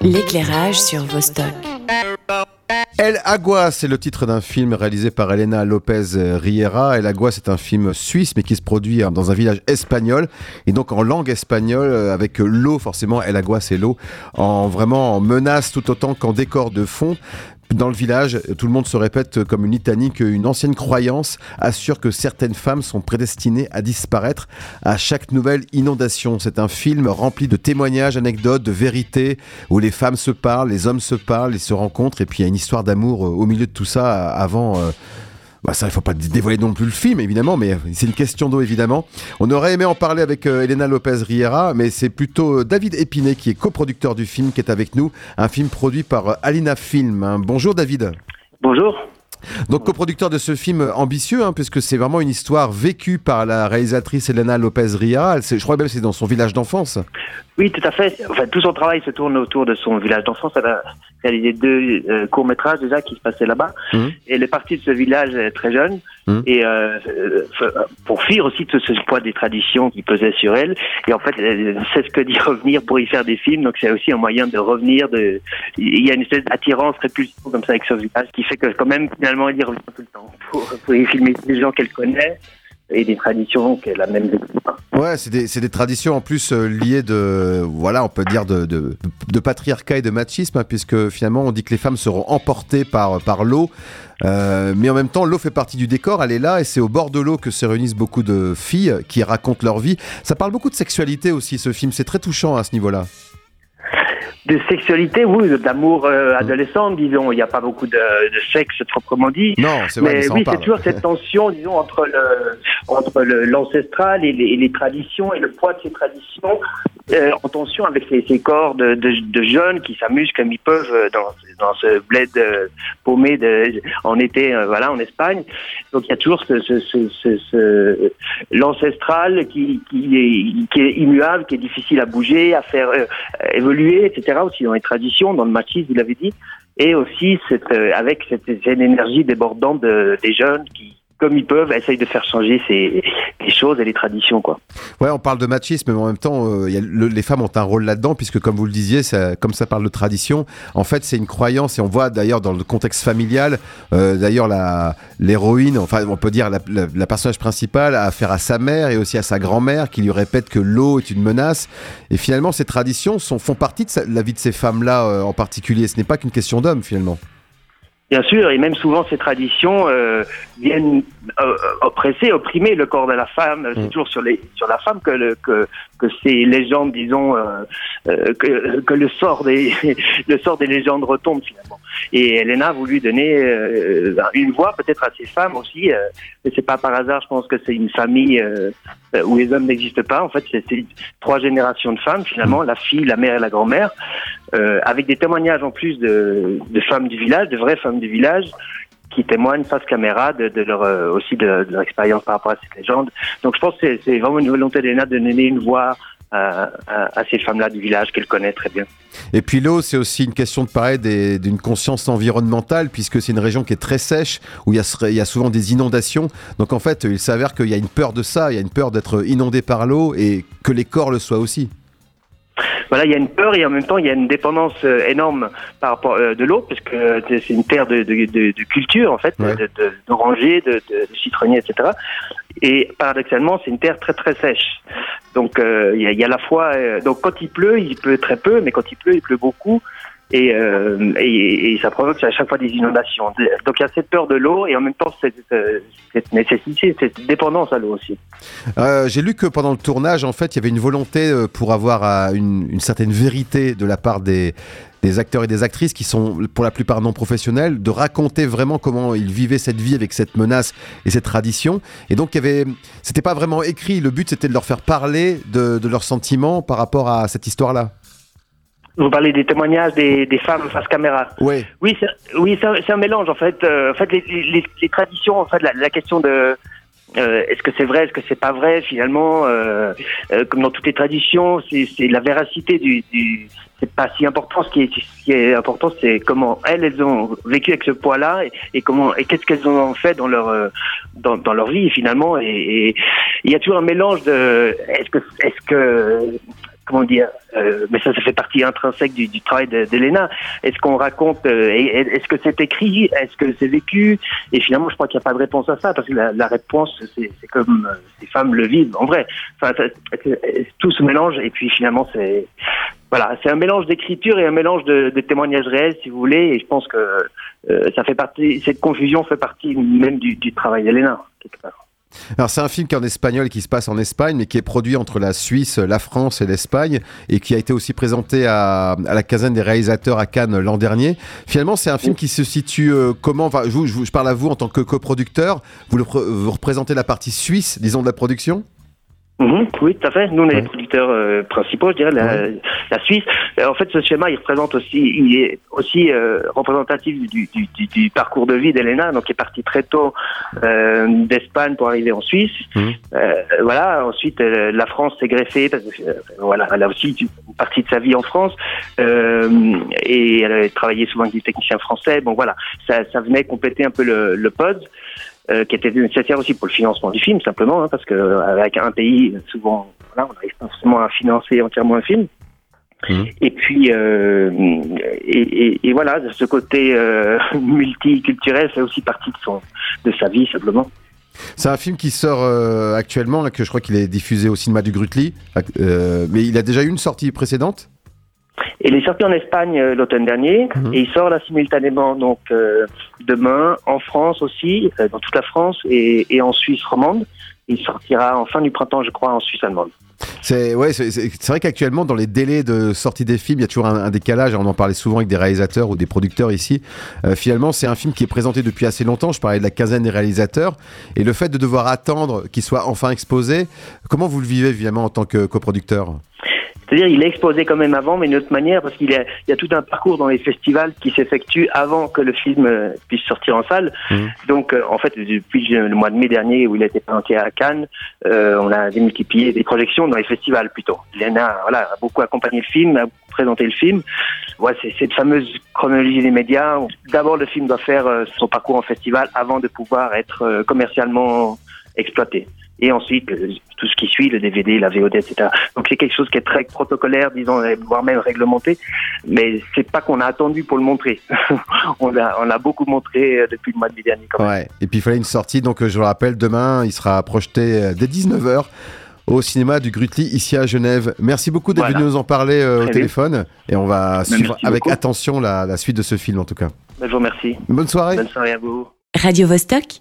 L'éclairage sur Vostok. El Agua, c'est le titre d'un film réalisé par Elena Lopez Riera. El Agua, c'est un film suisse, mais qui se produit dans un village espagnol, et donc en langue espagnole, avec l'eau, forcément, El Agua, c'est l'eau, en vraiment en menace tout autant qu'en décor de fond. Dans le village, tout le monde se répète comme une litanie qu'une ancienne croyance assure que certaines femmes sont prédestinées à disparaître à chaque nouvelle inondation. C'est un film rempli de témoignages, anecdotes, de vérités, où les femmes se parlent, les hommes se parlent, ils se rencontrent, et puis il y a une histoire d'amour au milieu de tout ça avant... Euh, bah ça, il faut pas dévoiler non plus le film, évidemment, mais c'est une question d'eau, évidemment. On aurait aimé en parler avec euh, Elena Lopez Riera, mais c'est plutôt euh, David Épinay, qui est coproducteur du film, qui est avec nous. Un film produit par euh, Alina Film. Hein. Bonjour David. Bonjour. Donc coproducteur de ce film ambitieux, hein, puisque c'est vraiment une histoire vécue par la réalisatrice Elena Lopez Riera. Je crois même que c'est dans son village d'enfance. Oui, tout à fait. Enfin, tout son travail se tourne autour de son village d'enfance. Elle a réalisé deux euh, courts métrages déjà qui se passaient là-bas. Mmh. Et elle est partie de ce village euh, très jeune. Mmh. Et euh, euh, pour fuir aussi tout ce poids des traditions qui pesaient sur elle. Et en fait, elle sait ce que dit revenir pour y faire des films. Donc c'est aussi un moyen de revenir. De... Il y a une espèce d'attirance, répulsion comme ça avec ce village qui fait que quand même finalement elle y revient tout le temps pour, pour y filmer des gens qu'elle connaît et des traditions qu'elle a même vécues. Ouais, c'est des, des, traditions en plus euh, liées de, voilà, on peut dire de, de, patriarcat et de machisme, hein, puisque finalement on dit que les femmes seront emportées par, par l'eau, euh, mais en même temps l'eau fait partie du décor, elle est là et c'est au bord de l'eau que se réunissent beaucoup de filles qui racontent leur vie. Ça parle beaucoup de sexualité aussi, ce film, c'est très touchant à ce niveau-là de sexualité, oui, d'amour euh, adolescent, disons. Il n'y a pas beaucoup de, de, sexe proprement dit. Non, c'est vrai. Mais oui, c'est toujours cette tension, disons, entre le entre l'ancestral et, et, les traditions et le poids de ces traditions euh, en tension avec ces, ces corps de, de, de, jeunes qui s'amusent comme ils peuvent euh, dans, dans ce bled euh, paumé de, en été, euh, voilà, en Espagne. Donc il y a toujours ce, ce, ce, ce l'ancestral qui, qui, est, immuable, qui est difficile à bouger, à faire évoluer, etc. Aussi dans les traditions, dans le machisme, vous l'avez dit, et aussi cette, avec cette, cette énergie débordante de, des jeunes qui comme ils peuvent, essayent de faire changer ces, les choses et les traditions. Quoi. Ouais, on parle de machisme, mais en même temps, euh, les femmes ont un rôle là-dedans, puisque comme vous le disiez, ça, comme ça parle de tradition, en fait, c'est une croyance, et on voit d'ailleurs dans le contexte familial, euh, d'ailleurs, l'héroïne, enfin, on peut dire la, la, la, personnage principale a affaire à sa mère et aussi à sa grand-mère, qui lui répète que l'eau est une menace. Et finalement, ces traditions sont, font partie de, sa, la vie de ces femmes-là euh, en particulier. Ce n'est pas qu'une question d'homme, finalement. Bien sûr, et même souvent ces traditions euh, viennent euh, oppresser, opprimer le corps de la femme. C'est mm. toujours sur, les, sur la femme que, le, que, que ces légendes, disons, euh, euh que, que le sort des le sort des légendes retombe finalement. Et Elena a voulu donner euh, une voix peut-être à ces femmes aussi. Euh, mais c'est pas par hasard, je pense que c'est une famille où les hommes n'existent pas. En fait, c'est trois générations de femmes finalement, la fille, la mère et la grand-mère, avec des témoignages en plus de, femmes du village, de vraies femmes du village qui témoignent face caméra de, leur euh, aussi de, de, leur expérience par rapport à cette légende. Donc je pense que c'est vraiment une volonté d'Elena de donner une voix à, à, ces femmes-là du village qu'elle connaît très bien. Et puis l'eau, c'est aussi une question de pareil d'une conscience environnementale, puisque c'est une région qui est très sèche, où il y a souvent des inondations. Donc en fait, il s'avère qu'il y a une peur de ça, il y a une peur d'être inondé par l'eau et que les corps le soient aussi voilà, il y a une peur et en même temps il y a une dépendance euh, énorme par rapport euh, de l'eau parce que c'est une terre de, de, de, de, culture en fait, ouais. d'orangers, de, citronniers, etc. Et paradoxalement, c'est une terre très très sèche. Donc euh, il y, a, y, a, la fois, euh, donc quand il pleut, il pleut très peu, mais quand il pleut, il pleut beaucoup et, euh, et, et, ça provoque à chaque fois des inondations. Donc il y a cette peur de l'eau et en même temps cette, euh, cette nécessité, cette dépendance à l'eau aussi. Euh, J'ai lu que pendant le tournage, en fait, il y avait une volonté euh, pour avoir euh, une, une certaine vérité de la part des, des acteurs et des actrices qui sont pour la plupart non professionnels, de raconter vraiment comment ils vivaient cette vie avec cette menace et cette tradition. Et donc, il y avait, c'était pas vraiment écrit. Le but, c'était de leur faire parler de, de leurs sentiments par rapport à cette histoire-là. Vous parlez des témoignages des, des femmes face caméra. Oui. Oui, c'est, oui, c'est un, mélange en fait. Euh, en fait, les, les, les, traditions, en fait, la, la question de euh, est-ce que c'est vrai, est-ce que c'est pas vrai finalement, euh, comme dans toutes les traditions, c'est la véracité du, du c'est pas si important. Ce qui est, ce qui est important, c'est comment elles, elles ont vécu avec ce poids-là et, et, comment et qu'est-ce qu'elles ont fait dans leur dans, dans leur vie finalement. Et il y a toujours un mélange de est-ce que est-ce que comment dire, euh, mais ça, ça fait partie intrinsèque du, travail d'Elena. Est-ce qu'on raconte, euh, est-ce que c'est écrit, est-ce que c'est vécu? Et finalement, je crois qu'il n'y a pas de réponse à ça, parce que la, réponse, c'est comme euh, ces femmes le vivent, en vrai. Enfin, tout se mélange, et puis finalement, c'est voilà, c'est un mélange d'écriture et un mélange de, témoignages réels, si vous voulez, et je pense que euh, ça fait partie, cette confusion fait partie même du, du travail d'Elena, quelque part. Alors c'est un film qui est en espagnol qui se passe en Espagne, mais qui est produit entre la Suisse, la France et l'Espagne, et qui a été aussi présenté à, à la quinzaine des réalisateurs à Cannes l'an dernier. Finalement, c'est un film qui se situe euh, comment Enfin, je, je, je, parle à vous en tant que coproducteur. Vous, le, vous représentez la partie suisse, disons, de la production? Mmh, oui, tout à fait. Nous, on est les producteurs euh, principaux, je dirais, la, ouais. la Suisse. Euh, en fait, ce schéma, il représente aussi, il est aussi euh, représentatif du, du, du, du, parcours de vie d'Elena, donc qui est partie très tôt euh, d'Espagne pour arriver en Suisse. Mmh. voilà. Ensuite, la France s'est greffée parce que voilà, elle a aussi une partie de sa vie en France et elle a travaillé souvent avec des techniciens français. Bon, voilà, ça, ça venait compléter un peu le, le pod euh, qui était nécessaire aussi pour le financement du film, simplement, hein, parce que avec un pays, souvent, voilà, on n'arrive pas forcément à financer entièrement un film. Mmh. Et puis, euh, et, et, et, voilà, ce côté euh, multiculturel fait aussi partie de, son, de sa vie, simplement. C'est un film qui sort euh, actuellement, là, que je crois qu'il est diffusé au cinéma du Grutli, euh, mais il a déjà eu une sortie précédente? Il est sorti en Espagne euh, l'automne dernier mmh. et il sort là simultanément donc euh, demain en France aussi, euh, dans toute la France et, et, en Suisse romande. Il sortira en fin du printemps, je crois, en Suisse allemande. C'est ouais, c'est vrai qu'actuellement dans les délais de sortie des films, il y a toujours un, un, décalage. On en parlait souvent avec des réalisateurs ou des producteurs ici. Euh, finalement, c'est un film qui est présenté depuis assez longtemps. Je parlais de la quinzaine des réalisateurs et le fait de devoir attendre qu'il soit enfin exposé. Comment vous le vivez évidemment en tant que coproducteur? C'est-à-dire, il est exposé quand même avant, mais d'une autre manière, parce qu'il y, y, a tout un parcours dans les festivals qui s'effectue avant que le film euh, puisse sortir en salle. Mmh. Donc, euh, en fait, depuis le mois de mai dernier, où il a été présenté à Cannes, euh, on a démultiplié des projections dans les festivals plutôt. Lena, voilà, a beaucoup accompagné le film, a présenté le film. Ouais, c'est cette fameuse chronologie des médias. D'abord, le film doit faire son parcours en festival avant de pouvoir être commercialement exploité et ensuite euh, tout ce qui suit, le DVD, la VOD, etc. Donc c'est quelque chose qui est très protocolaire, disons, voire même réglementé, mais c'est pas qu'on a attendu pour le montrer. on l'a on a beaucoup montré euh, depuis le mois de mai dernier. Quand même. Ouais. Et puis il fallait une sortie, donc je le rappelle, demain il sera projeté dès 19h au cinéma du Grutli ici à Genève. Merci beaucoup d'être voilà. venu nous en parler euh, au téléphone et on va ben, suivre avec beaucoup. attention la, la, suite de ce film en tout cas. Ben, je vous remercie. Bonne soirée. Bonne soirée à vous. Radio -Vostok